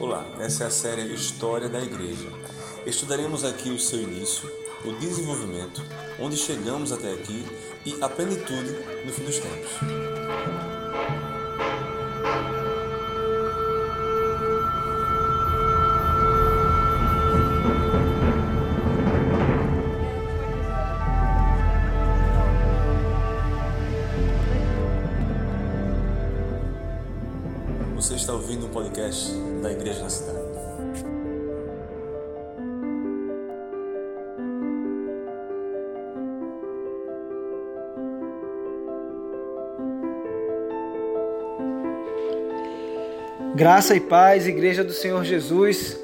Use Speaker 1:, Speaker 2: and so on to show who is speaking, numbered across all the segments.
Speaker 1: Olá, essa é a série História da Igreja. Estudaremos aqui o seu início, o desenvolvimento, onde chegamos até aqui e a plenitude no fim dos tempos. Ouvindo um podcast da Igreja na Cidade.
Speaker 2: Graça e paz, Igreja do Senhor Jesus.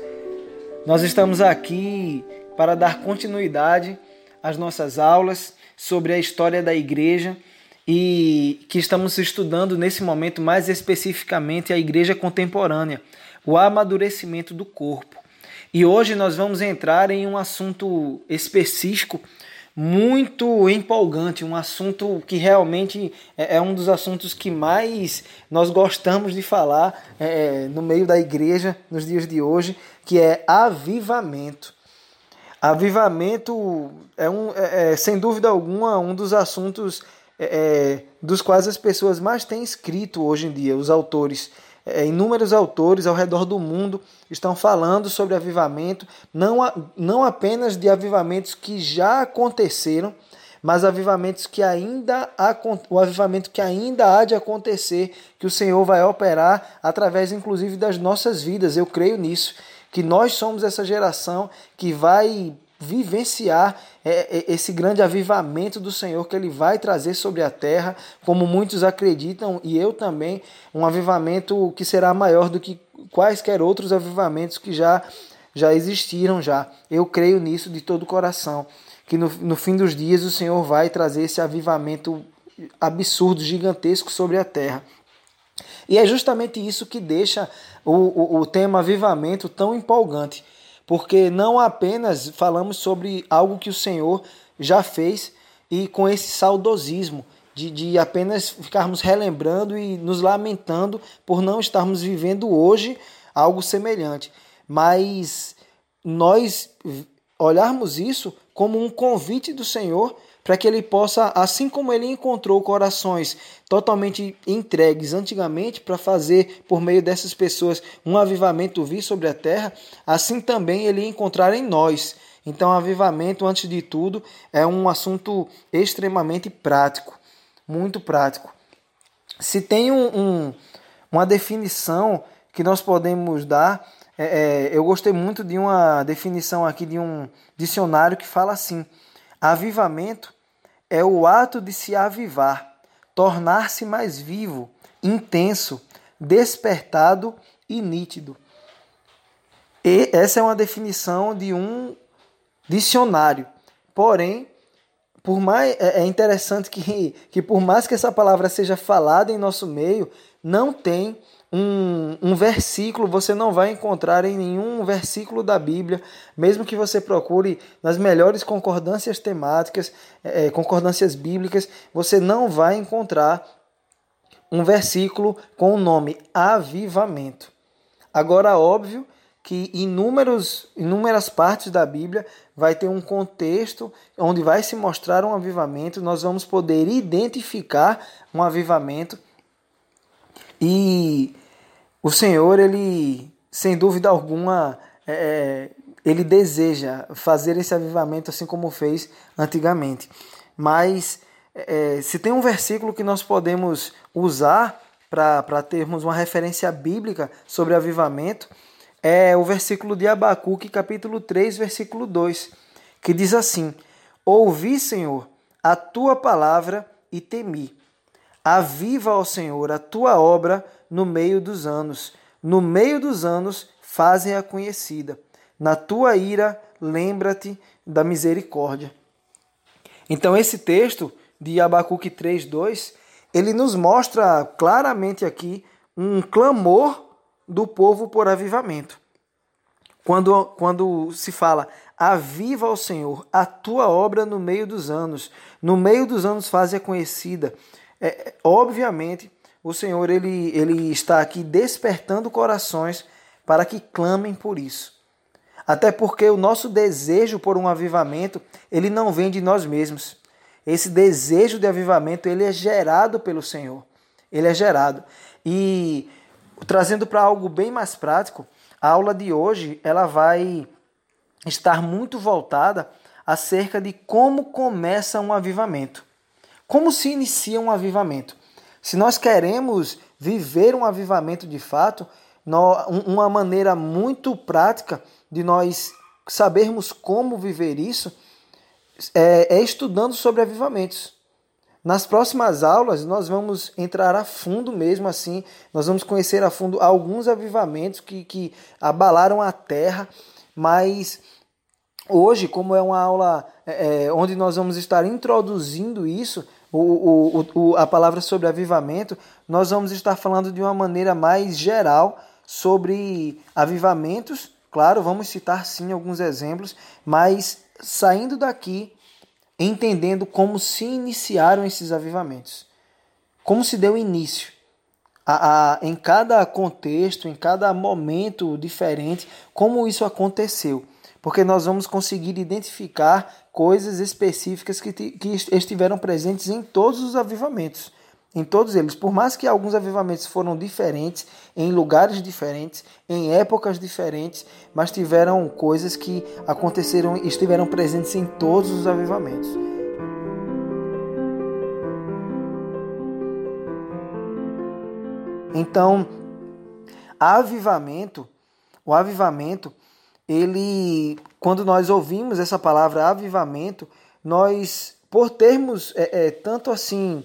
Speaker 2: Nós estamos aqui para dar continuidade às nossas aulas sobre a história da igreja e que estamos estudando nesse momento mais especificamente a igreja contemporânea, o amadurecimento do corpo. E hoje nós vamos entrar em um assunto específico muito empolgante, um assunto que realmente é, é um dos assuntos que mais nós gostamos de falar é, no meio da igreja nos dias de hoje, que é avivamento. Avivamento é, um, é, é sem dúvida alguma um dos assuntos é, dos quais as pessoas mais têm escrito hoje em dia, os autores é, inúmeros autores ao redor do mundo estão falando sobre avivamento, não, não apenas de avivamentos que já aconteceram, mas avivamentos que ainda o avivamento que ainda há de acontecer, que o Senhor vai operar através inclusive das nossas vidas. Eu creio nisso, que nós somos essa geração que vai vivenciar é, é, esse grande avivamento do Senhor que ele vai trazer sobre a terra, como muitos acreditam, e eu também, um avivamento que será maior do que quaisquer outros avivamentos que já, já existiram já. Eu creio nisso de todo o coração, que no, no fim dos dias o Senhor vai trazer esse avivamento absurdo, gigantesco sobre a terra. E é justamente isso que deixa o, o, o tema avivamento tão empolgante porque não apenas falamos sobre algo que o Senhor já fez e com esse saudosismo de, de apenas ficarmos relembrando e nos lamentando por não estarmos vivendo hoje algo semelhante, mas nós olharmos isso como um convite do Senhor para que ele possa, assim como ele encontrou corações totalmente entregues antigamente para fazer por meio dessas pessoas um avivamento vir sobre a terra, assim também ele encontrar em nós. Então, avivamento, antes de tudo, é um assunto extremamente prático, muito prático. Se tem um, um, uma definição que nós podemos dar, é, é, eu gostei muito de uma definição aqui de um dicionário que fala assim: avivamento é o ato de se avivar, tornar-se mais vivo, intenso, despertado e nítido. E essa é uma definição de um dicionário. Porém, por mais é, é interessante que, que por mais que essa palavra seja falada em nosso meio, não tem um, um versículo, você não vai encontrar em nenhum versículo da Bíblia, mesmo que você procure nas melhores concordâncias temáticas, é, é, concordâncias bíblicas, você não vai encontrar um versículo com o nome avivamento. Agora, óbvio que inúmeros, inúmeras partes da Bíblia vai ter um contexto onde vai se mostrar um avivamento, nós vamos poder identificar um avivamento e o Senhor, ele, sem dúvida alguma, é, é, ele deseja fazer esse avivamento assim como fez antigamente. Mas é, se tem um versículo que nós podemos usar para termos uma referência bíblica sobre avivamento, é o versículo de Abacuque, capítulo 3, versículo 2, que diz assim: Ouvi, Senhor, a tua palavra e temi. Aviva, ó Senhor, a tua obra no meio dos anos. No meio dos anos, fazem-a conhecida. Na tua ira, lembra-te da misericórdia. Então, esse texto de Abacuque 3:2, ele nos mostra claramente aqui um clamor do povo por avivamento. Quando, quando se fala, aviva ao Senhor a tua obra no meio dos anos, no meio dos anos faz-a conhecida. É, obviamente, o Senhor ele, ele está aqui despertando corações para que clamem por isso. Até porque o nosso desejo por um avivamento, ele não vem de nós mesmos. Esse desejo de avivamento, ele é gerado pelo Senhor. Ele é gerado. E trazendo para algo bem mais prático, a aula de hoje, ela vai estar muito voltada acerca de como começa um avivamento. Como se inicia um avivamento? Se nós queremos viver um avivamento de fato, uma maneira muito prática de nós sabermos como viver isso é, é estudando sobre avivamentos. Nas próximas aulas, nós vamos entrar a fundo mesmo assim, nós vamos conhecer a fundo alguns avivamentos que, que abalaram a terra, mas hoje, como é uma aula é, é onde nós vamos estar introduzindo isso, o, o, o, a palavra sobre avivamento, nós vamos estar falando de uma maneira mais geral sobre avivamentos. Claro, vamos citar sim alguns exemplos, mas saindo daqui entendendo como se iniciaram esses avivamentos, como se deu início. A, a, em cada contexto, em cada momento diferente, como isso aconteceu. Porque nós vamos conseguir identificar coisas específicas que, que estiveram presentes em todos os avivamentos em todos eles. Por mais que alguns avivamentos foram diferentes, em lugares diferentes, em épocas diferentes, mas tiveram coisas que aconteceram e estiveram presentes em todos os avivamentos. Então, avivamento, o avivamento, ele, quando nós ouvimos essa palavra avivamento, nós, por termos é, é, tanto assim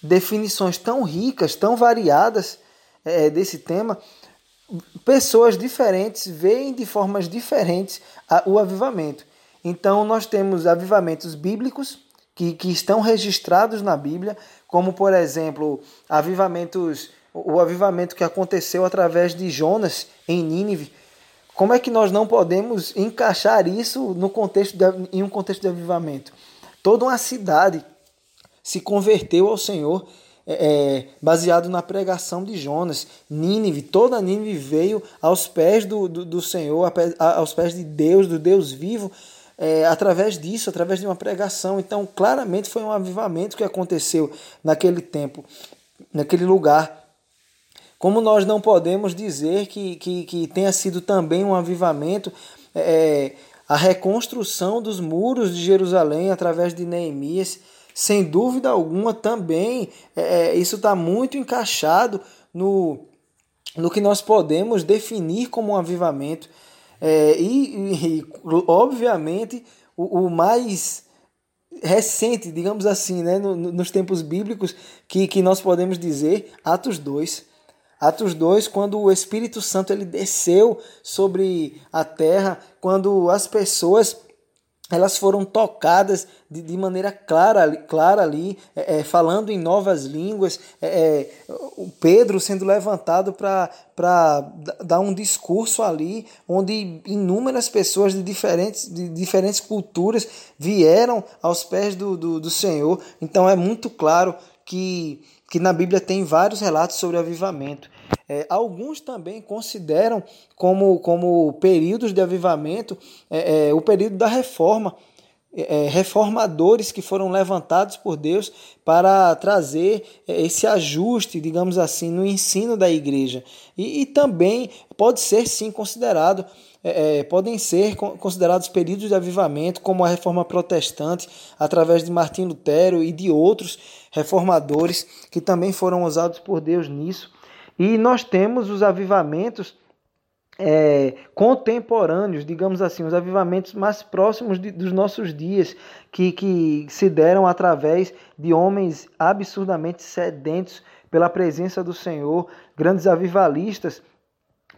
Speaker 2: definições tão ricas, tão variadas é, desse tema, pessoas diferentes veem de formas diferentes o avivamento. Então, nós temos avivamentos bíblicos que, que estão registrados na Bíblia, como, por exemplo, avivamentos, o avivamento que aconteceu através de Jonas em Nínive. Como é que nós não podemos encaixar isso no contexto de, em um contexto de avivamento? Toda uma cidade se converteu ao Senhor é, é, baseado na pregação de Jonas. Nínive, toda Nínive veio aos pés do, do, do Senhor, aos pés de Deus, do Deus vivo, é, através disso, através de uma pregação. Então, claramente foi um avivamento que aconteceu naquele tempo, naquele lugar. Como nós não podemos dizer que, que, que tenha sido também um avivamento, é, a reconstrução dos muros de Jerusalém através de Neemias sem dúvida alguma, também é, é isso está muito encaixado no, no que nós podemos definir como um avivamento. É, e, e, obviamente, o, o, mais recente, digamos assim, né, no, nos tempos bíblicos, que, que nós podemos dizer, Atos 2. Atos 2, quando o Espírito Santo ele desceu sobre a terra, quando as pessoas elas foram tocadas de, de maneira clara, clara ali, é, é, falando em novas línguas, é, é o Pedro sendo levantado para dar um discurso ali, onde inúmeras pessoas de diferentes, de diferentes culturas vieram aos pés do, do, do Senhor. Então é muito claro que, que na Bíblia tem vários relatos sobre avivamento. É, alguns também consideram como, como períodos de avivamento é, é, o período da reforma. É, reformadores que foram levantados por Deus para trazer é, esse ajuste, digamos assim, no ensino da igreja. E, e também pode ser sim considerado é, podem ser considerados períodos de avivamento, como a reforma protestante, através de Martim Lutero e de outros reformadores que também foram usados por Deus nisso. E nós temos os avivamentos é, contemporâneos, digamos assim, os avivamentos mais próximos de, dos nossos dias, que, que se deram através de homens absurdamente sedentos pela presença do Senhor, grandes avivalistas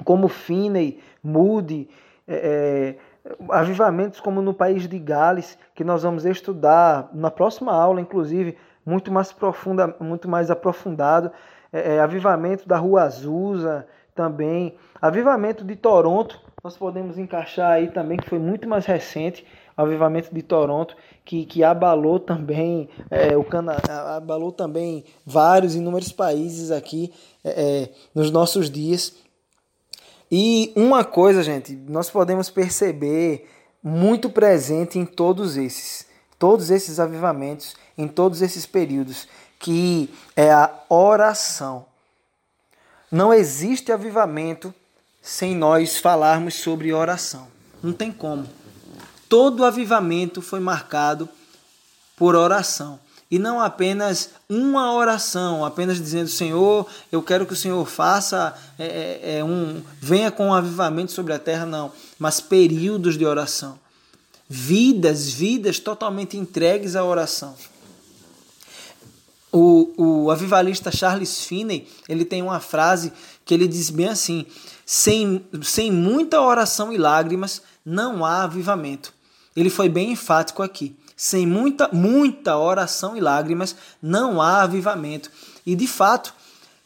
Speaker 2: como Finney, Moody, é, é, avivamentos como no país de Gales, que nós vamos estudar na próxima aula, inclusive, muito mais profunda, muito mais aprofundado, é, é, avivamento da Rua Azusa também, avivamento de Toronto, nós podemos encaixar aí também, que foi muito mais recente, avivamento de Toronto, que, que abalou também é, o Canadá, abalou também vários inúmeros países aqui é, é, nos nossos dias. E uma coisa, gente, nós podemos perceber muito presente em todos esses, todos esses avivamentos, em todos esses períodos, que é a oração. Não existe avivamento sem nós falarmos sobre oração. Não tem como. Todo avivamento foi marcado por oração. E não apenas uma oração, apenas dizendo, Senhor, eu quero que o Senhor faça é, é, é, um. venha com um avivamento sobre a terra, não. Mas períodos de oração. Vidas, vidas totalmente entregues à oração. O, o avivalista Charles Finney, ele tem uma frase que ele diz bem assim: sem, sem muita oração e lágrimas, não há avivamento. Ele foi bem enfático aqui. Sem muita, muita oração e lágrimas, não há avivamento. E de fato,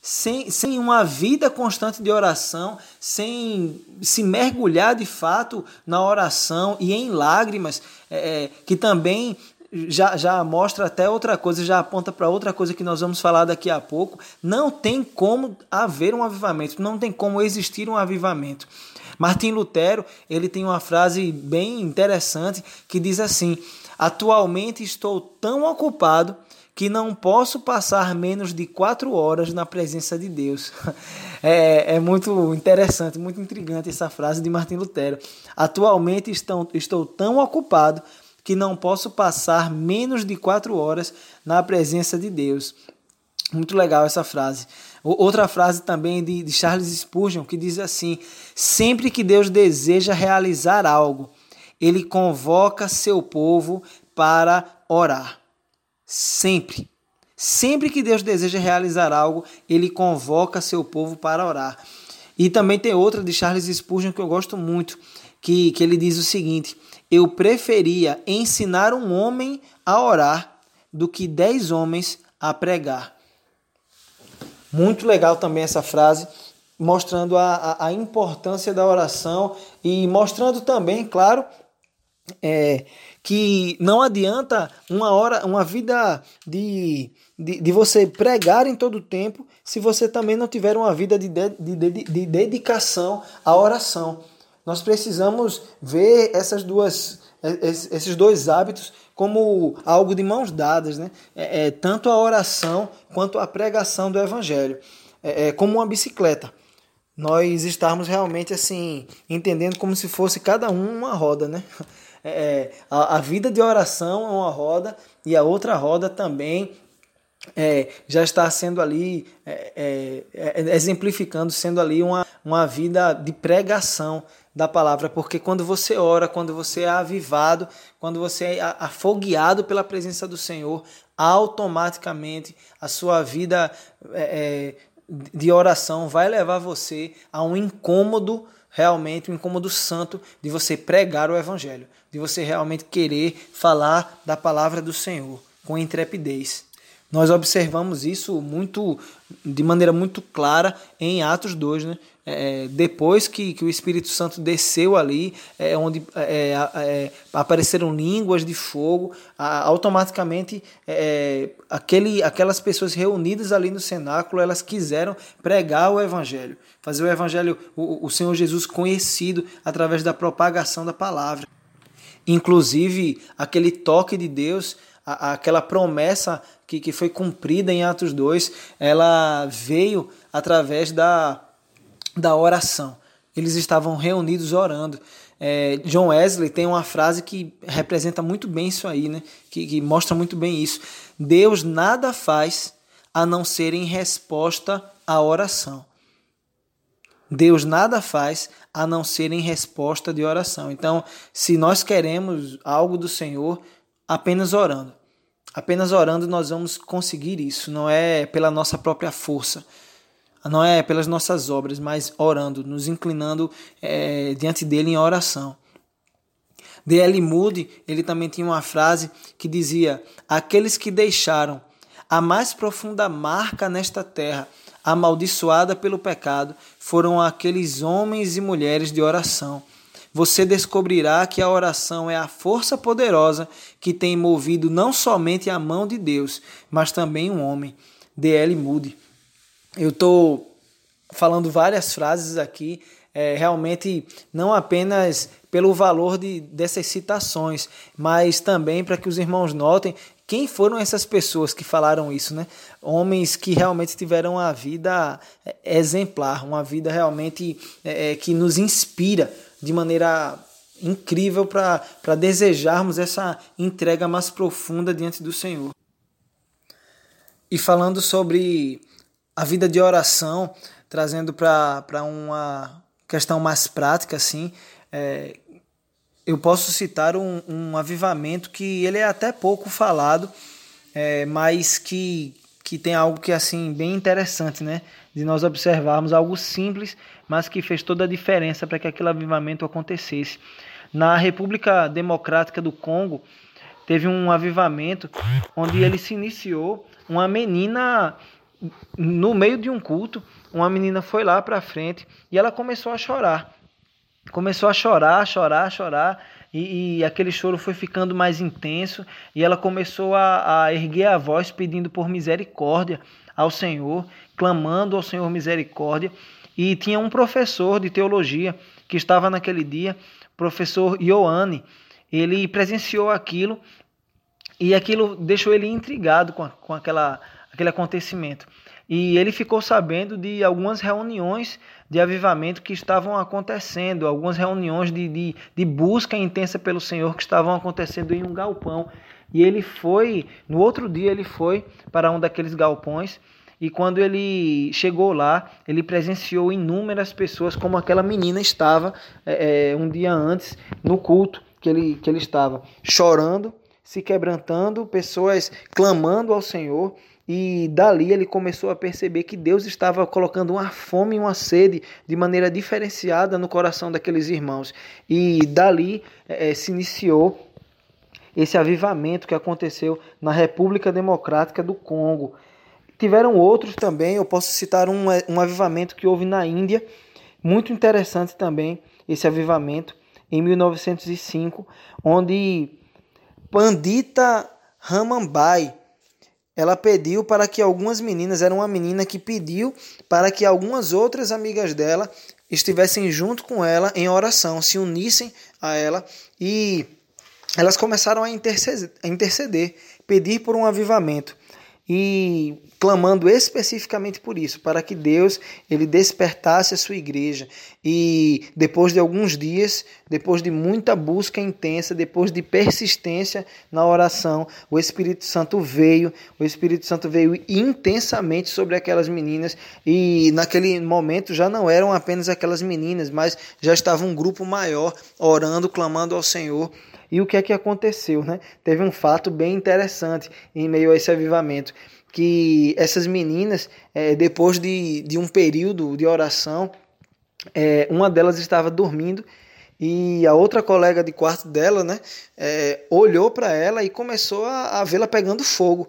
Speaker 2: sem, sem uma vida constante de oração, sem se mergulhar de fato na oração e em lágrimas, é, é que também já, já mostra até outra coisa, já aponta para outra coisa que nós vamos falar daqui a pouco. Não tem como haver um avivamento, não tem como existir um avivamento. Martim Lutero, ele tem uma frase bem interessante que diz assim: Atualmente estou tão ocupado que não posso passar menos de quatro horas na presença de Deus. É, é, muito interessante, muito intrigante essa frase de Martim Lutero. Atualmente estou, estou tão ocupado que não posso passar menos de quatro horas na presença de Deus. Muito legal essa frase. Outra frase também de, de Charles Spurgeon que diz assim: Sempre que Deus deseja realizar algo, ele convoca seu povo para orar. Sempre. Sempre que Deus deseja realizar algo, ele convoca seu povo para orar. E também tem outra de Charles Spurgeon que eu gosto muito, que, que ele diz o seguinte: Eu preferia ensinar um homem a orar do que dez homens a pregar. Muito legal também essa frase, mostrando a, a, a importância da oração e mostrando também, claro, é, que não adianta uma hora, uma vida de, de, de, você pregar em todo o tempo se você também não tiver uma vida de, de, de, de dedicação à oração. Nós precisamos ver essas duas, esses dois hábitos como algo de mãos dadas, né? É, é tanto a oração quanto a pregação do evangelho, é, é como uma bicicleta nós estarmos realmente assim entendendo como se fosse cada um uma roda, né? É, é, a, a, vida de oração é uma roda e a outra roda também é, já está sendo ali, é, é, é, exemplificando, sendo ali uma, uma vida de pregação da palavra, porque quando você ora, quando você é avivado, quando você é afogueado pela presença do Senhor, automaticamente a sua vida de oração vai levar você a um incômodo realmente um incômodo santo de você pregar o evangelho, de você realmente querer falar da palavra do Senhor com intrepidez. Nós observamos isso muito de maneira muito clara em Atos 2, né? É, depois que, que o Espírito Santo desceu ali, é, onde é, é apareceram línguas de fogo, automaticamente é, aquele, aquelas pessoas reunidas ali no cenáculo, elas quiseram pregar o Evangelho, fazer o Evangelho, o, o Senhor Jesus conhecido através da propagação da palavra. Inclusive, aquele toque de Deus, aquela promessa que, que foi cumprida em Atos 2, ela veio através da, da oração. Eles estavam reunidos orando. É, John Wesley tem uma frase que representa muito bem isso aí, né? que, que mostra muito bem isso. Deus nada faz a não ser em resposta à oração. Deus nada faz a não ser em resposta de oração. Então, se nós queremos algo do Senhor, apenas orando. Apenas orando nós vamos conseguir isso, não é pela nossa própria força, não é pelas nossas obras, mas orando, nos inclinando é, diante dele em oração. D.L. Moody, ele também tinha uma frase que dizia: Aqueles que deixaram a mais profunda marca nesta terra, amaldiçoada pelo pecado, foram aqueles homens e mulheres de oração você descobrirá que a oração é a força poderosa que tem movido não somente a mão de Deus, mas também um homem. D.L. Moody. Eu estou falando várias frases aqui é, realmente não apenas pelo valor de, dessas citações, mas também para que os irmãos notem quem foram essas pessoas que falaram isso, né? Homens que realmente tiveram uma vida é, exemplar, uma vida realmente é, é, que nos inspira de maneira incrível para desejarmos essa entrega mais profunda diante do Senhor. E falando sobre a vida de oração, trazendo para uma questão mais prática, assim, é, eu posso citar um, um, avivamento que ele é até pouco falado, é, mas que, que tem algo que assim bem interessante, né? De nós observarmos algo simples, mas que fez toda a diferença para que aquele avivamento acontecesse. Na República Democrática do Congo, teve um avivamento onde ele se iniciou uma menina no meio de um culto, uma menina foi lá para frente e ela começou a chorar. Começou a chorar, chorar, chorar, e, e aquele choro foi ficando mais intenso, e ela começou a, a erguer a voz pedindo por misericórdia ao Senhor, clamando ao Senhor misericórdia. E tinha um professor de teologia que estava naquele dia, professor Ioane, ele presenciou aquilo e aquilo deixou ele intrigado com, com aquela, aquele acontecimento. E ele ficou sabendo de algumas reuniões de avivamento que estavam acontecendo, algumas reuniões de, de, de busca intensa pelo Senhor que estavam acontecendo em um galpão. E ele foi, no outro dia, ele foi para um daqueles galpões. E quando ele chegou lá, ele presenciou inúmeras pessoas, como aquela menina estava é, um dia antes no culto que ele, que ele estava, chorando, se quebrantando, pessoas clamando ao Senhor. E dali ele começou a perceber que Deus estava colocando uma fome e uma sede de maneira diferenciada no coração daqueles irmãos. E dali é, se iniciou esse avivamento que aconteceu na República Democrática do Congo. Tiveram outros também, eu posso citar um, um avivamento que houve na Índia, muito interessante também, esse avivamento, em 1905, onde Pandita Ramambai, ela pediu para que algumas meninas, era uma menina que pediu para que algumas outras amigas dela estivessem junto com ela em oração, se unissem a ela e elas começaram a interceder, a interceder pedir por um avivamento. E clamando especificamente por isso, para que Deus ele despertasse a sua igreja. E depois de alguns dias, depois de muita busca intensa, depois de persistência na oração, o Espírito Santo veio, o Espírito Santo veio intensamente sobre aquelas meninas e naquele momento já não eram apenas aquelas meninas, mas já estava um grupo maior orando, clamando ao Senhor. E o que é que aconteceu? Né? Teve um fato bem interessante em meio a esse avivamento, que essas meninas, é, depois de, de um período de oração, é, uma delas estava dormindo e a outra colega de quarto dela né, é, olhou para ela e começou a, a vê-la pegando fogo.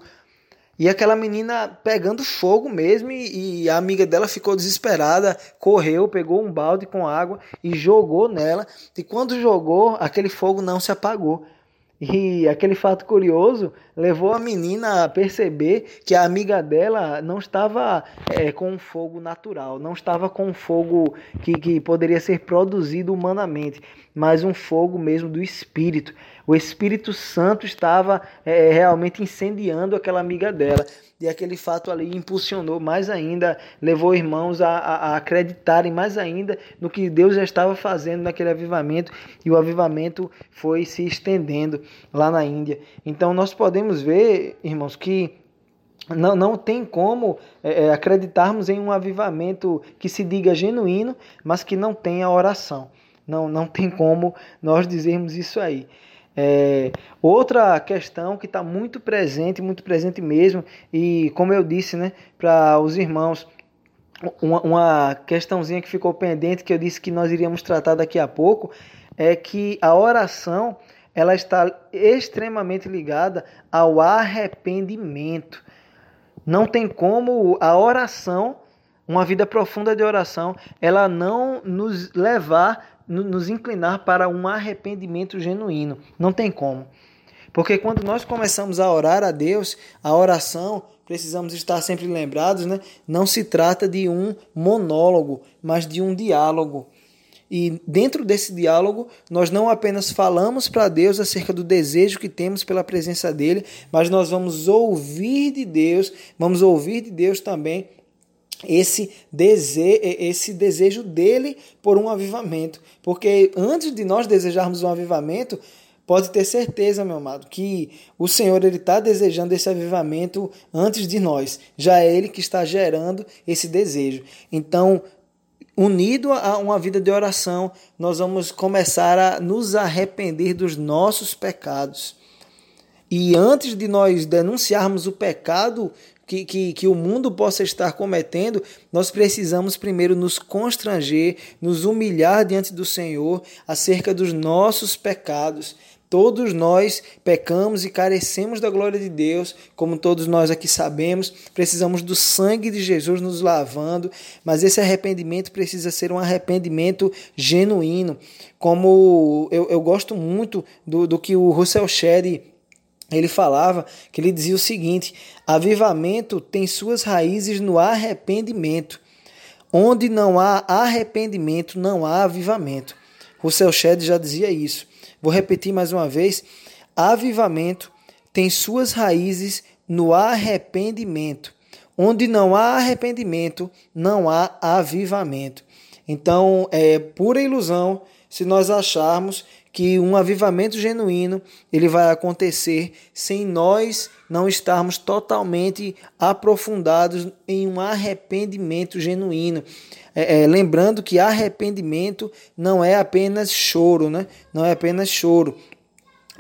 Speaker 2: E aquela menina pegando fogo mesmo, e, a amiga dela ficou desesperada, correu, pegou um balde com água e jogou nela. E quando jogou, aquele fogo não se apagou. E aquele fato curioso levou a menina a perceber que a amiga dela não estava é, com um fogo natural, não estava com um fogo que, que poderia ser produzido humanamente, mas um fogo mesmo do espírito. O Espírito Santo estava é, realmente incendiando aquela amiga dela. E aquele fato ali impulsionou mais ainda, levou irmãos a, a, a, acreditarem mais ainda no que Deus já estava fazendo naquele avivamento, e o avivamento foi se estendendo lá na Índia. Então nós podemos ver, irmãos, que não, não tem como é, é acreditarmos em um avivamento que se diga genuíno, mas que não tenha oração. Não, não tem como nós dizermos isso aí. É, outra questão que está muito presente, muito presente mesmo, e como eu disse né, para os irmãos, uma, uma questãozinha que ficou pendente, que eu disse que nós iríamos tratar daqui a pouco, é que a oração ela está extremamente ligada ao arrependimento. Não tem como a oração, uma vida profunda de oração, ela não nos levar nos inclinar para um arrependimento genuíno. Não tem como. Porque quando nós começamos a orar a Deus, a oração, precisamos estar sempre lembrados, né? Não se trata de um monólogo, mas de um diálogo. E dentro desse diálogo, nós não apenas falamos para Deus acerca do desejo que temos pela presença dele, mas nós vamos ouvir de Deus, vamos ouvir de Deus também esse desejo, esse desejo dele por um avivamento. Porque antes de nós desejarmos um avivamento, pode ter certeza, meu amado, que o Senhor ele está desejando esse avivamento antes de nós. Já é Ele que está gerando esse desejo. Então, unido a uma vida de oração, nós vamos começar a nos arrepender dos nossos pecados. E antes de nós denunciarmos o pecado que, que, que o mundo possa estar cometendo, nós precisamos primeiro nos constranger, nos humilhar diante do Senhor acerca dos nossos pecados. Todos nós pecamos e carecemos da glória de Deus, como todos nós aqui sabemos. Precisamos do sangue de Jesus nos lavando, mas esse arrependimento precisa ser um arrependimento genuíno. Como eu, eu gosto muito do, do que o Russell Shedd ele falava que ele dizia o seguinte: avivamento tem suas raízes no arrependimento. Onde não há arrependimento, não há avivamento. Russell Shedd já dizia isso. Vou repetir mais uma vez: avivamento tem suas raízes no arrependimento. Onde não há arrependimento, não há avivamento. Então, é pura ilusão se nós acharmos que um avivamento genuíno ele vai acontecer sem nós não estarmos totalmente aprofundados em um arrependimento genuíno. É, é, lembrando que arrependimento não é apenas choro, né? Não é apenas choro.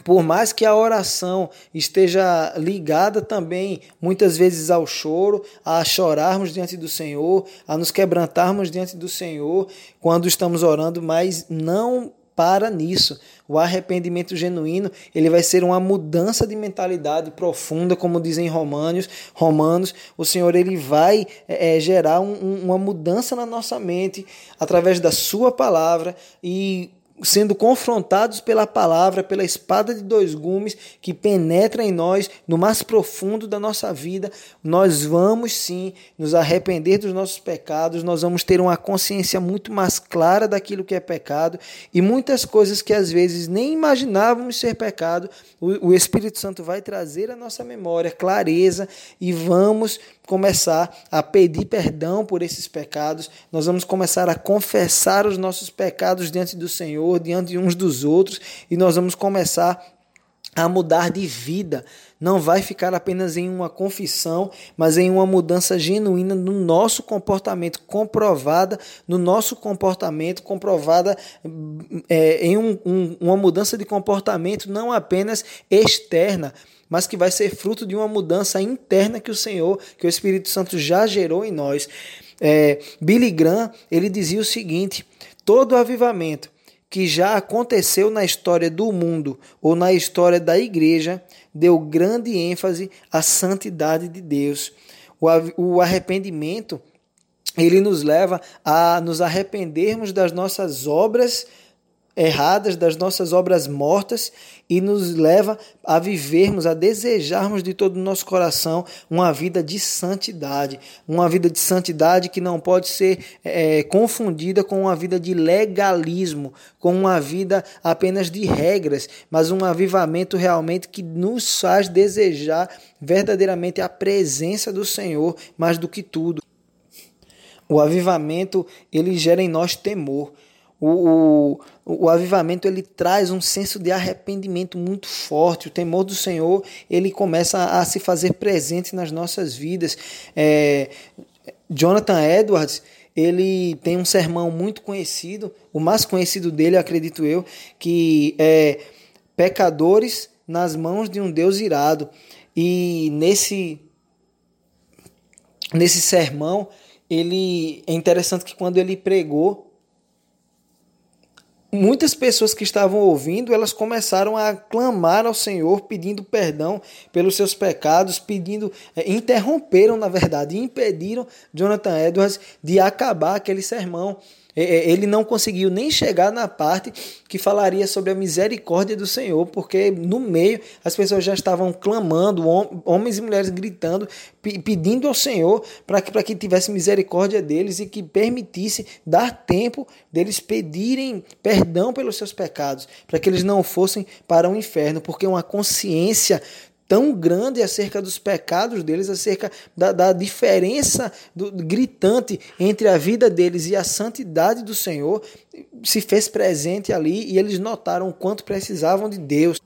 Speaker 2: Por mais que a oração esteja ligada também, muitas vezes, ao choro, a chorarmos diante do Senhor, a nos quebrantarmos diante do Senhor quando estamos orando, mas não para nisso. O arrependimento genuíno, ele vai ser uma mudança de mentalidade profunda, como dizem Romanos. Romanos, o Senhor ele vai é, gerar um, uma mudança na nossa mente através da sua palavra e sendo confrontados pela palavra, pela espada de dois gumes que penetra em nós, no mais profundo da nossa vida, nós vamos sim nos arrepender dos nossos pecados, nós vamos ter uma consciência muito mais clara daquilo que é pecado e muitas coisas que às vezes nem imaginávamos ser pecado, o, Espírito Santo vai trazer à nossa memória clareza e vamos começar a pedir perdão por esses pecados, nós vamos começar a confessar os nossos pecados diante do Senhor, diante uns dos outros, e nós vamos começar a mudar de vida. Não vai ficar apenas em uma confissão, mas em uma mudança genuína no nosso comportamento, comprovada no nosso comportamento, comprovada é, em um, um, uma mudança de comportamento não apenas externa, mas que vai ser fruto de uma mudança interna que o Senhor, que o Espírito Santo já gerou em nós. É, Billy Graham, ele dizia o seguinte: todo avivamento que já aconteceu na história do mundo ou na história da igreja deu grande ênfase à santidade de Deus. O arrependimento ele nos leva a nos arrependermos das nossas obras erradas, das nossas obras mortas e nos leva a vivermos, a desejarmos de todo o nosso coração uma vida de santidade, uma vida de santidade que não pode ser é, confundida com uma vida de legalismo, com uma vida apenas de regras, mas um avivamento realmente que nos faz desejar verdadeiramente a presença do Senhor mais do que tudo. O avivamento ele gera em nós temor. O, o, o, avivamento ele traz um senso de arrependimento muito forte. O temor do Senhor ele começa a, a se fazer presente nas nossas vidas. É, Jonathan Edwards ele tem um sermão muito conhecido, o mais conhecido dele, acredito eu, que é pecadores nas mãos de um Deus irado. E nesse nesse sermão ele é interessante que quando ele pregou muitas pessoas que estavam ouvindo, elas começaram a clamar ao Senhor, pedindo perdão pelos seus pecados, pedindo, é, interromperam, na verdade, impediram Jonathan Edwards de acabar aquele sermão. É, é, ele não conseguiu nem chegar na parte que falaria sobre a misericórdia do Senhor, porque no meio as pessoas já estavam clamando, homens e mulheres gritando, pedindo ao Senhor para que, que tivesse misericórdia deles e que permitisse dar tempo deles pedirem perdão pelos seus pecados, para que eles não fossem para o inferno, porque uma consciência tão grande acerca dos pecados deles, acerca da, da diferença do, gritante entre a vida deles e a santidade do Senhor, se fez presente ali e eles notaram o quanto precisavam de Deus.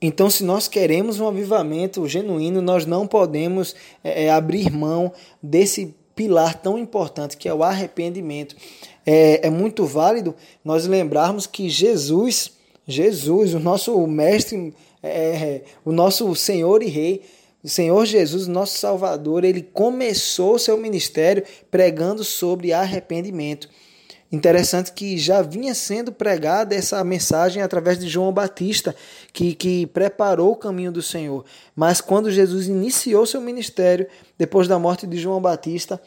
Speaker 2: Então, se nós queremos um avivamento genuíno, nós não podemos é, é abrir mão desse pilar tão importante que é o arrependimento. É, é muito válido nós lembrarmos que Jesus, Jesus, o nosso mestre é, o nosso Senhor e Rei, o Senhor Jesus, nosso Salvador, ele começou seu ministério pregando sobre arrependimento. Interessante que já vinha sendo pregada essa mensagem através de João Batista, que, que preparou o caminho do Senhor. Mas quando Jesus iniciou seu ministério, depois da morte de João Batista,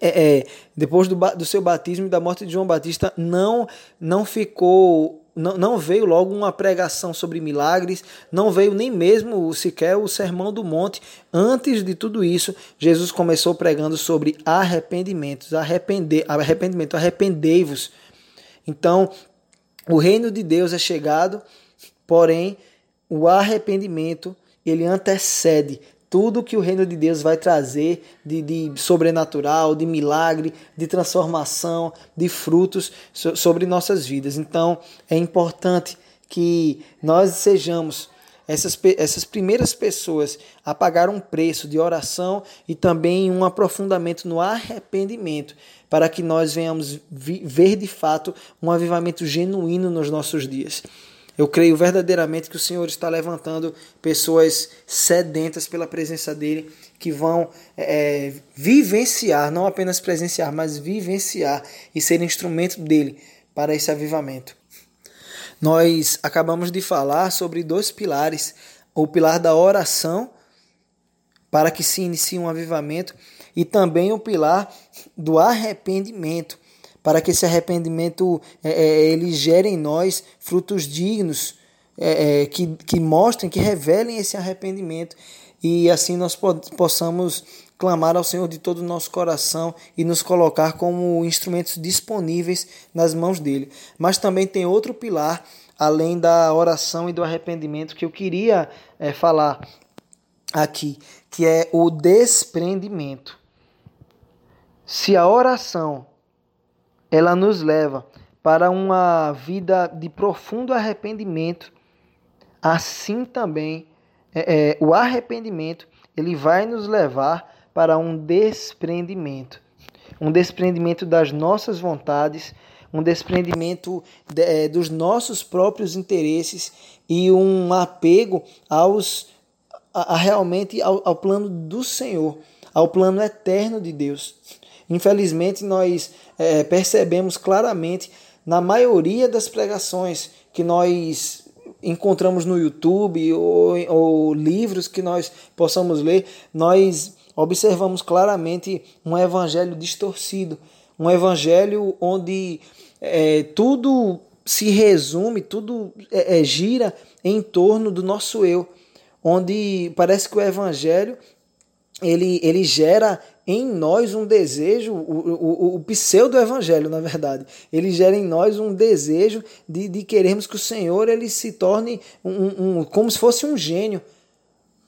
Speaker 2: é, é, depois do, do seu batismo e da morte de João Batista, não, não ficou não, não veio logo uma pregação sobre milagres, não veio nem mesmo sequer o sermão do monte. Antes de tudo isso, Jesus começou pregando sobre arrependimentos, arrepender, arrependimento, arrependei-vos. Então, o reino de Deus é chegado, porém, o arrependimento ele antecede tudo que o reino de Deus vai trazer de, de sobrenatural, de milagre, de transformação, de frutos so, sobre nossas vidas. Então é importante que nós sejamos essas, essas primeiras pessoas a pagar um preço de oração e também um aprofundamento no arrependimento, para que nós venhamos ver de fato um avivamento genuíno nos nossos dias. Eu creio verdadeiramente que o Senhor está levantando pessoas sedentas pela presença dEle, que vão é, vivenciar, não apenas presenciar, mas vivenciar e ser instrumento dEle para esse avivamento. Nós acabamos de falar sobre dois pilares: o pilar da oração, para que se inicie um avivamento, e também o pilar do arrependimento para que esse arrependimento é, é, ele gere em nós frutos dignos é, é, que, que mostrem, que revelem esse arrependimento e assim nós possamos clamar ao Senhor de todo o nosso coração e nos colocar como instrumentos disponíveis nas mãos dele. Mas também tem outro pilar, além da oração e do arrependimento, que eu queria é, falar aqui, que é o desprendimento. Se a oração ela nos leva para uma vida de profundo arrependimento. Assim também, é, é, o arrependimento ele vai nos levar para um desprendimento, um desprendimento das nossas vontades, um desprendimento de, é, dos nossos próprios interesses e um apego aos a, a realmente ao, ao plano do Senhor, ao plano eterno de Deus. Infelizmente, nós é, percebemos claramente na maioria das pregações que nós encontramos no YouTube ou, ou livros que nós possamos ler, nós observamos claramente um evangelho distorcido, um evangelho onde é, tudo se resume, tudo é, é, gira em torno do nosso eu, onde parece que o evangelho ele, ele gera em nós um desejo, o, o, o pseudo-evangelho, na verdade, ele gera em nós um desejo de, de querermos que o Senhor ele se torne um, um, como se fosse um gênio,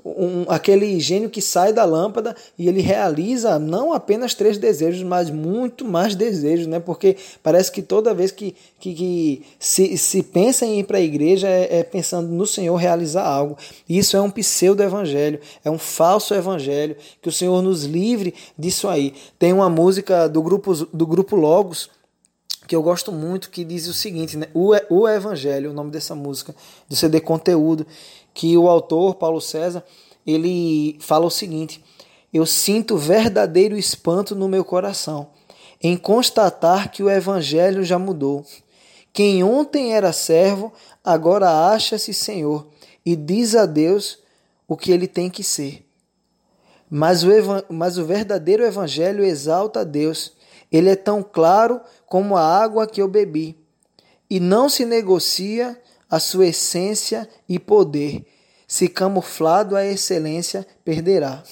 Speaker 2: um, aquele gênio que sai da lâmpada e ele realiza não apenas três desejos, mas muito mais desejos, né? Porque parece que toda vez que, que, que se, se pensa em ir para a igreja é, é, pensando no Senhor realizar algo. Isso é um pseudo-evangelho, é um falso evangelho, que o Senhor nos livre disso aí. Tem uma música do grupo, do grupo Logos que eu gosto muito, que diz o seguinte, né? O, o Evangelho, o nome dessa música, do CD Conteúdo, que o autor, Paulo César, ele fala o seguinte: Eu sinto verdadeiro espanto no meu coração em constatar que o evangelho já mudou. Quem ontem era servo, agora acha-se senhor e diz a Deus o que ele tem que ser. Mas o, mas o verdadeiro evangelho exalta a Deus Ele é tão claro como a água que eu bebi, e não se negocia a sua essência e poder. Se camuflado a excelência, perderá.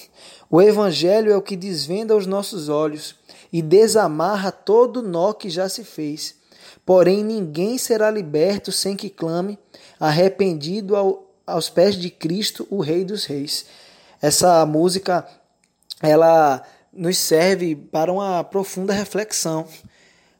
Speaker 2: O Evangelho é o que desvenda os nossos olhos e desamarra todo nó que já se fez. Porém, ninguém será liberto sem que clame, arrependido ao, aos pés de Cristo, o Rei dos Reis. Essa música, ela nos serve para uma profunda reflexão,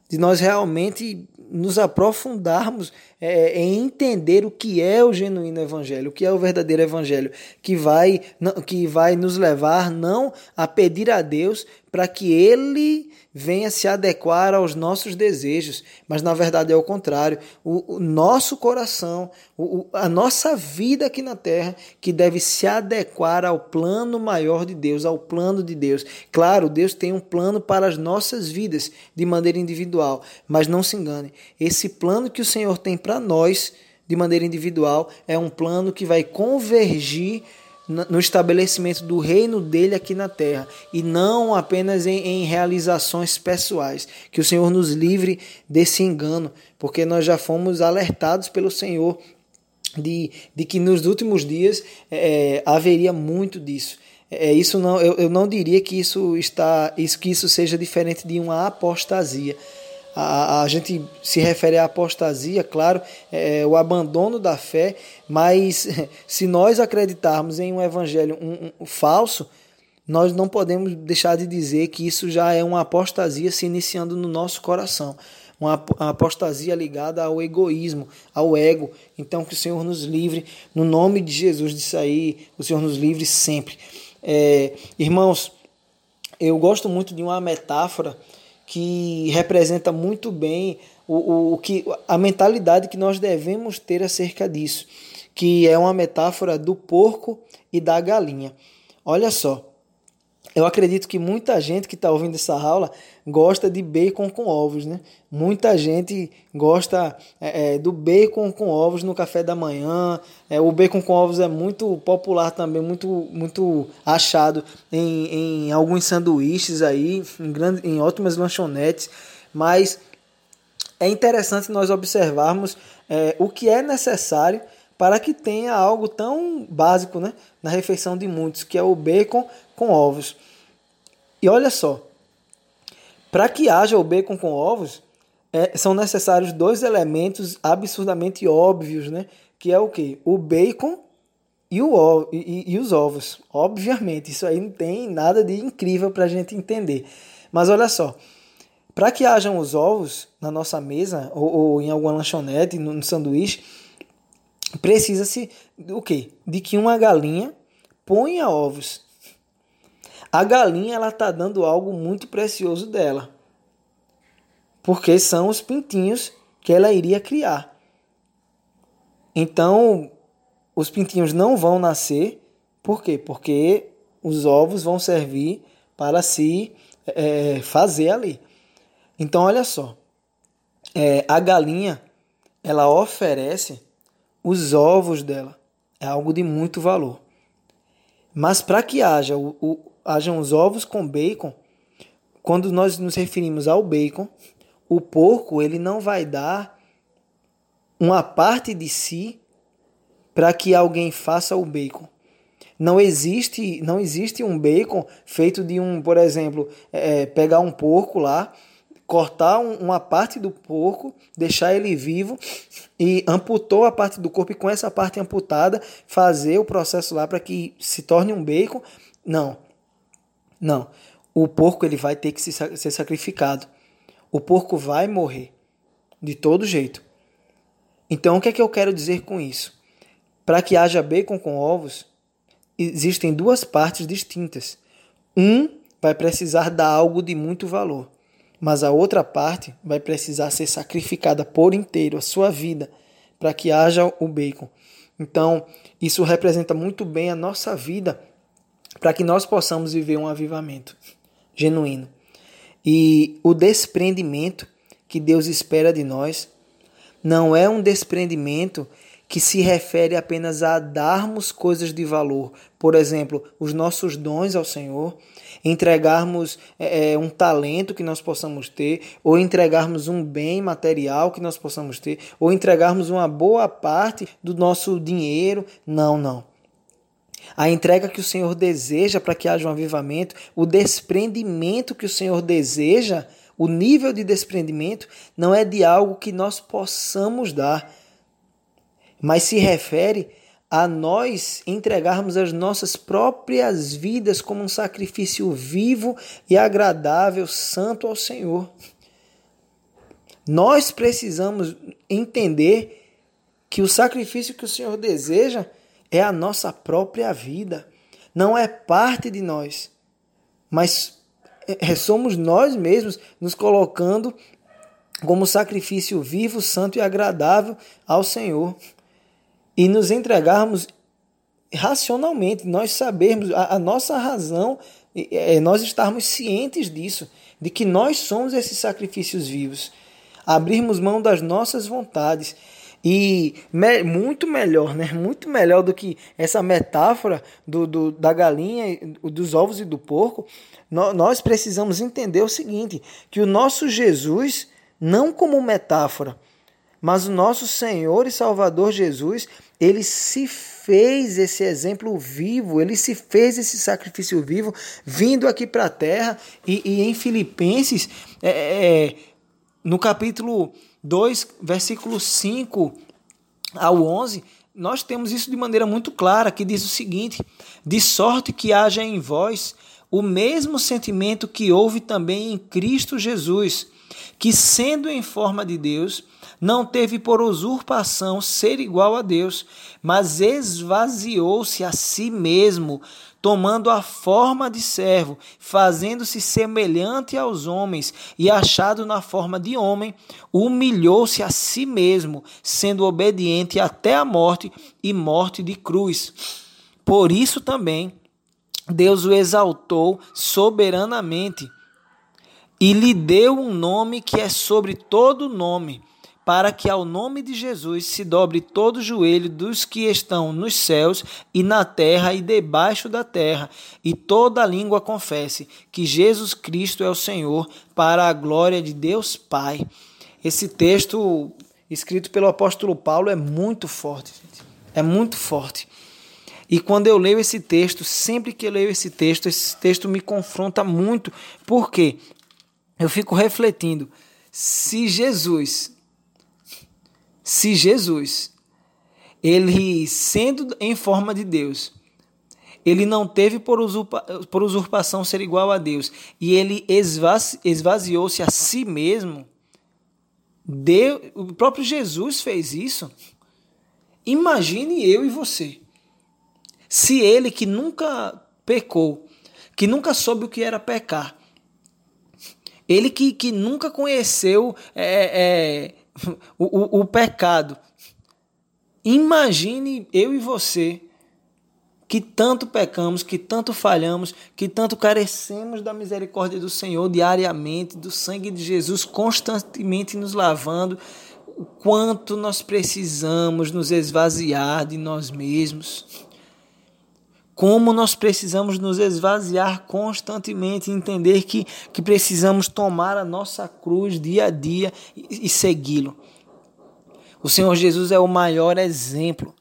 Speaker 2: de nós realmente nos aprofundarmos é, em entender o que é o genuíno evangelho, o que é o verdadeiro evangelho, que vai, que vai nos levar não a pedir a Deus para que Ele venha se adequar aos nossos desejos, mas na verdade é o contrário. O, o nosso coração, o, a nossa vida aqui na terra, que deve se adequar ao plano maior de Deus, ao plano de Deus. Claro, Deus tem um plano para as nossas vidas de maneira individual, mas não se engane, esse plano que o Senhor tem para nós de maneira individual é um plano que vai convergir no estabelecimento do reino dele aqui na terra e não apenas em, em, realizações pessoais. Que o Senhor nos livre desse engano, porque nós já fomos alertados pelo Senhor de, de que nos últimos dias é, haveria muito disso. É, isso não, eu, eu não diria que isso está, isso, que isso seja diferente de uma apostasia a, a gente se refere à apostasia, claro, é, é, o abandono da fé, mas se nós acreditarmos em um evangelho um, um, falso, nós não podemos deixar de dizer que isso já é uma apostasia se iniciando no nosso coração. Uma apostasia ligada ao egoísmo, ao ego. Então, que o Senhor nos livre, no nome de Jesus, disso aí, o Senhor nos livre sempre. É, irmãos, eu gosto muito de uma metáfora que representa muito bem o, o, que, a mentalidade que nós devemos ter acerca disso, que é uma metáfora do porco e da galinha. Olha só, eu acredito que muita gente que está ouvindo essa aula gosta de bacon com ovos, né? Muita gente gosta é, é, do bacon com ovos no café da manhã. É, o bacon com ovos é muito popular também, muito, muito achado em, em alguns sanduíches aí, em, grande, em ótimas lanchonetes. Mas é interessante nós observarmos é, o que é necessário para que tenha algo tão básico né, na refeição de muitos, que é o bacon com ovos. E olha só, para que haja o bacon com ovos, é, são necessários dois elementos absurdamente óbvios, né? Que é o que? O bacon e, o, e, e, os ovos. Obviamente, isso aí não tem nada de incrível para a gente entender. Mas olha só, para que hajam os ovos na nossa mesa ou, ou em alguma lanchonete, no, no sanduíche, precisa-se o quê? De que uma galinha ponha ovos a galinha ela está dando algo muito precioso dela, porque são os pintinhos que ela iria criar. Então, os pintinhos não vão nascer, por quê? Porque os ovos vão servir para se é, fazer ali. Então, olha só, é, a galinha ela oferece os ovos dela, é algo de muito valor. Mas para que haja o, o, hajam os ovos com bacon, quando nós nos referimos ao bacon, o porco ele não vai dar uma parte de si para que alguém faça o bacon. Não existe, não existe um bacon feito de um, por exemplo, é, é pegar um porco lá, cortar um, uma parte do porco, deixar ele vivo e amputou a parte do corpo e com essa parte amputada fazer o processo lá para que se torne um bacon. Não. Não. O porco ele vai ter que ser sacrificado. O porco vai morrer. De todo jeito. Então, o que é que eu quero dizer com isso? Para que haja bacon com ovos, existem duas partes distintas. Um vai precisar dar algo de muito valor, mas a outra parte vai precisar ser sacrificada por inteiro, a sua vida, para que haja o bacon. Então, isso representa muito bem a nossa vida para que nós possamos viver um avivamento genuíno. E o desprendimento que Deus espera de nós não é um desprendimento que se refere apenas a darmos coisas de valor, por exemplo, os nossos dons ao Senhor, entregarmos é, um talento que nós possamos ter, ou entregarmos um bem material que nós possamos ter, ou entregarmos uma boa parte do nosso dinheiro. Não, não. A entrega que o Senhor deseja para que haja um avivamento, o desprendimento que o Senhor deseja, o nível de desprendimento, não é de algo que nós possamos dar, mas se refere a nós entregarmos as nossas próprias vidas como um sacrifício vivo e agradável, santo ao Senhor. Nós precisamos entender que o sacrifício que o Senhor deseja é a nossa própria vida. Não é parte de nós, mas é, somos nós mesmos nos colocando como sacrifício vivo, santo e agradável ao Senhor. E nos entregarmos racionalmente, nós sabermos, a, a nossa razão é nós estarmos cientes disso, de que nós somos esses sacrifícios vivos. Abrirmos mão das nossas vontades e me, muito melhor, né? Muito melhor do que essa metáfora do, do, da galinha, dos ovos e do porco. No, nós precisamos entender o seguinte: que o nosso Jesus, não como metáfora, mas o nosso Senhor e Salvador Jesus, ele se fez esse exemplo vivo, ele se fez esse sacrifício vivo, vindo aqui para a terra. E, e, em Filipenses, é, é, no capítulo 2, versículo 5 ao 11, nós temos isso de maneira muito clara, que diz o seguinte: De sorte que haja em vós o mesmo sentimento que houve também em Cristo Jesus, que, sendo em forma de Deus, não teve por usurpação ser igual a Deus, mas esvaziou-se a si mesmo, tomando a forma de servo, fazendo-se semelhante aos homens, e achado na forma de homem, humilhou-se a si mesmo, sendo obediente até a morte e morte de cruz. Por isso também Deus o exaltou soberanamente e lhe deu um nome que é sobre todo nome para que ao nome de Jesus se dobre todo o joelho dos que estão nos céus e na terra e debaixo da terra, e toda língua confesse que Jesus Cristo é o Senhor, para a glória de Deus Pai. Esse texto escrito pelo apóstolo Paulo é muito forte, gente. É muito forte. E quando eu leio esse texto, sempre que eu leio esse texto, esse texto me confronta muito. Por quê? Eu fico refletindo. Se Jesus se Jesus, ele sendo em forma de Deus, ele não teve por, usurpa, por usurpação ser igual a Deus, e ele esvazi, esvaziou-se a si mesmo, Deus, o próprio Jesus fez isso. Imagine eu e você. Se ele que nunca pecou, que nunca soube o que era pecar, ele que, que nunca conheceu é, é, o, o, o pecado. Imagine eu e você que tanto pecamos, que tanto falhamos, que tanto carecemos da misericórdia do Senhor diariamente, do sangue de Jesus constantemente nos lavando, o quanto nós precisamos nos esvaziar de nós mesmos. Como nós precisamos nos esvaziar constantemente, entender que, que precisamos tomar a nossa cruz dia a dia e, e segui-lo. O Senhor Jesus é o maior exemplo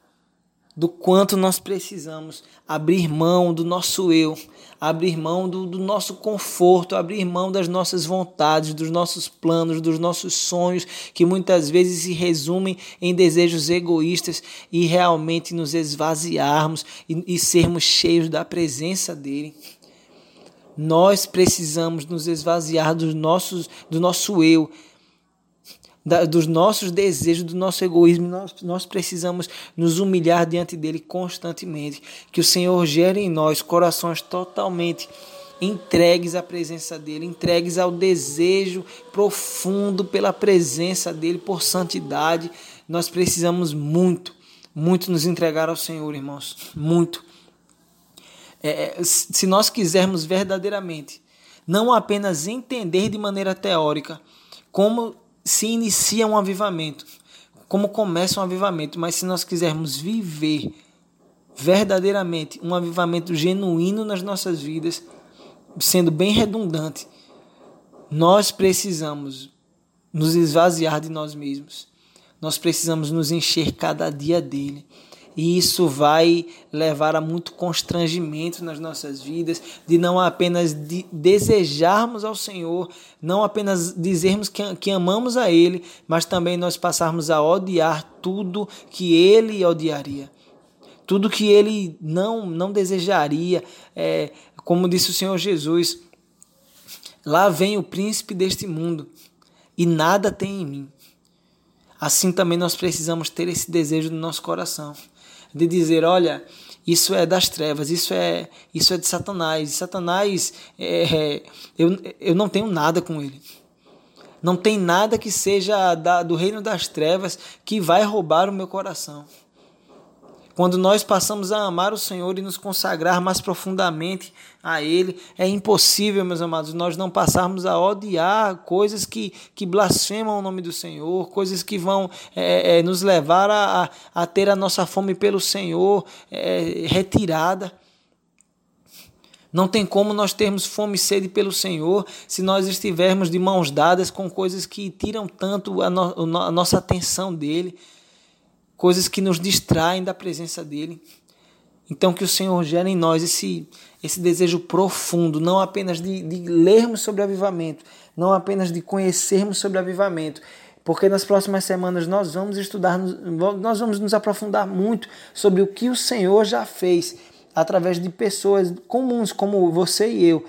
Speaker 2: do quanto nós precisamos abrir mão do nosso eu, abrir mão do, do, nosso conforto, abrir mão das nossas vontades, dos nossos planos, dos nossos sonhos, que muitas vezes se resumem em desejos egoístas e realmente nos esvaziarmos e, e sermos cheios da presença dele. Nós precisamos nos esvaziar dos nossos, do nosso eu da, dos nossos desejos, do nosso egoísmo, nós, nós precisamos nos humilhar diante dele constantemente. Que o Senhor gere em nós corações totalmente entregues à presença dele, entregues ao desejo profundo pela presença dele, por santidade. Nós precisamos muito, muito nos entregar ao Senhor, irmãos, muito. É, se nós quisermos verdadeiramente não apenas entender de maneira teórica como se inicia um avivamento. como começa um avivamento, mas se nós quisermos viver verdadeiramente um avivamento genuíno nas nossas vidas, sendo bem redundante, nós precisamos nos esvaziar de nós mesmos. Nós precisamos nos encher cada dia dele. E isso vai levar a muito constrangimento nas nossas vidas, de não apenas de desejarmos ao Senhor, não apenas dizermos que, que amamos a Ele, mas também nós passarmos a odiar tudo que Ele odiaria. Tudo que Ele não, não desejaria. É, como disse o Senhor Jesus, lá vem o príncipe deste mundo e nada tem em mim. Assim também nós precisamos ter esse desejo no nosso coração de dizer, olha, isso é das trevas, isso é isso é de Satanás. Satanás, é, é, eu, eu não tenho nada com ele. Não tem nada que seja da, do reino das trevas que vai roubar o meu coração. Quando nós passamos a amar o Senhor e nos consagrar mais profundamente a Ele, é impossível, meus amados, nós não passarmos a odiar coisas que, que blasfemam o nome do Senhor, coisas que vão é, é, nos levar a, a ter a nossa fome pelo Senhor é, retirada. Não tem como nós termos fome e sede pelo Senhor se nós estivermos de mãos dadas com coisas que tiram tanto a, no, a nossa atenção dele coisas que nos distraem da presença dele. Então, que o Senhor gere em nós esse, esse desejo profundo, não apenas de, de lermos sobre avivamento, não apenas de conhecermos sobre avivamento, porque nas próximas semanas nós vamos estudar, nós vamos nos aprofundar muito sobre o que o Senhor já fez através de pessoas comuns como você e eu,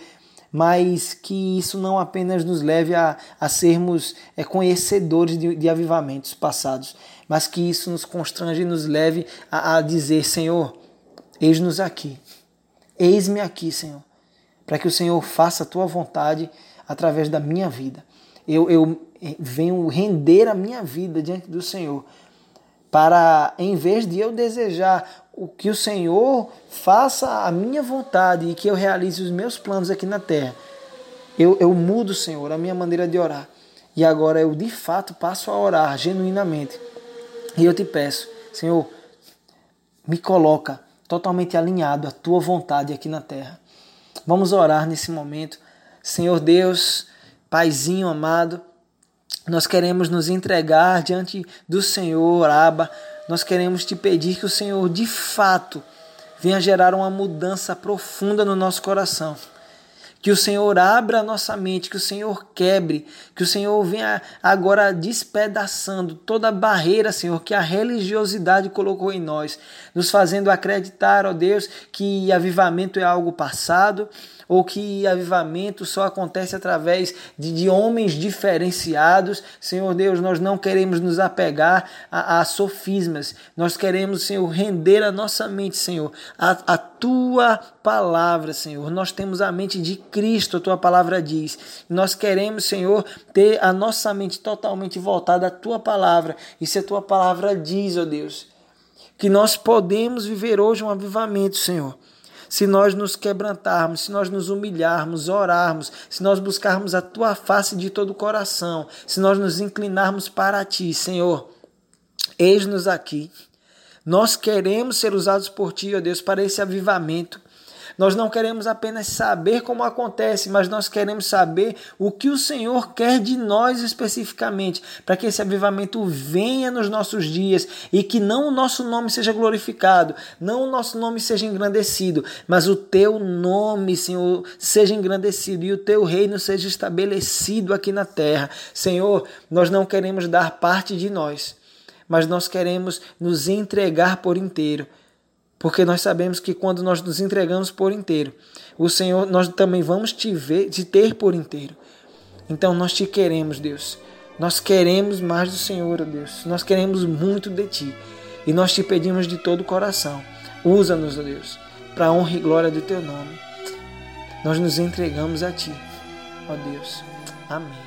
Speaker 2: mas que isso não apenas nos leve a, a sermos é, conhecedores de, de avivamentos passados, mas que isso nos constrange e nos leve a, a dizer: Senhor, eis-nos aqui, eis-me aqui, Senhor, para que o Senhor faça a tua vontade através da minha vida. Eu, eu venho render a minha vida diante do Senhor, para em vez de eu desejar o que o Senhor faça a minha vontade e que eu realize os meus planos aqui na terra, eu, eu mudo, Senhor, a minha maneira de orar. E agora eu de fato passo a orar genuinamente e eu te peço, Senhor, me coloca totalmente alinhado à tua vontade aqui na terra. Vamos orar nesse momento. Senhor Deus, Paizinho amado, nós queremos nos entregar diante do Senhor, Aba. Nós queremos te pedir que o Senhor, de fato, venha gerar uma mudança profunda no nosso coração. Que o Senhor abra a nossa mente, que o Senhor quebre, que o Senhor venha agora despedaçando toda a barreira, Senhor, que a religiosidade colocou em nós, nos fazendo acreditar, ó Deus, que avivamento é algo passado, ou que avivamento só acontece através de, de homens diferenciados. Senhor Deus, nós não queremos nos apegar a, a sofismas, nós queremos, Senhor, render a nossa mente, Senhor, a, a tua palavra, Senhor. Nós temos a mente de Cristo, a tua palavra diz. Nós queremos, Senhor, ter a nossa mente totalmente voltada à tua palavra. E se a tua palavra diz, ó Deus, que nós podemos viver hoje um avivamento, Senhor se nós nos quebrantarmos, se nós nos humilharmos, orarmos, se nós buscarmos a tua face de todo o coração, se nós nos inclinarmos para ti, Senhor, eis-nos aqui. Nós queremos ser usados por ti, ó Deus, para esse avivamento. Nós não queremos apenas saber como acontece, mas nós queremos saber o que o Senhor quer de nós especificamente, para que esse avivamento venha nos nossos dias e que não o nosso nome seja glorificado, não o nosso nome seja engrandecido, mas o teu nome, Senhor, seja engrandecido e o teu reino seja estabelecido aqui na terra. Senhor, nós não queremos dar parte de nós, mas nós queremos nos entregar por inteiro porque nós sabemos que quando nós nos entregamos por inteiro, o Senhor, nós também vamos te ver, te ter por inteiro. Então nós te queremos, Deus. Nós queremos mais do Senhor, Deus. Nós queremos muito de ti. E nós te pedimos de todo o coração. Usa-nos, Deus, para a honra e glória do teu nome. Nós nos entregamos a ti, ó Deus. Amém.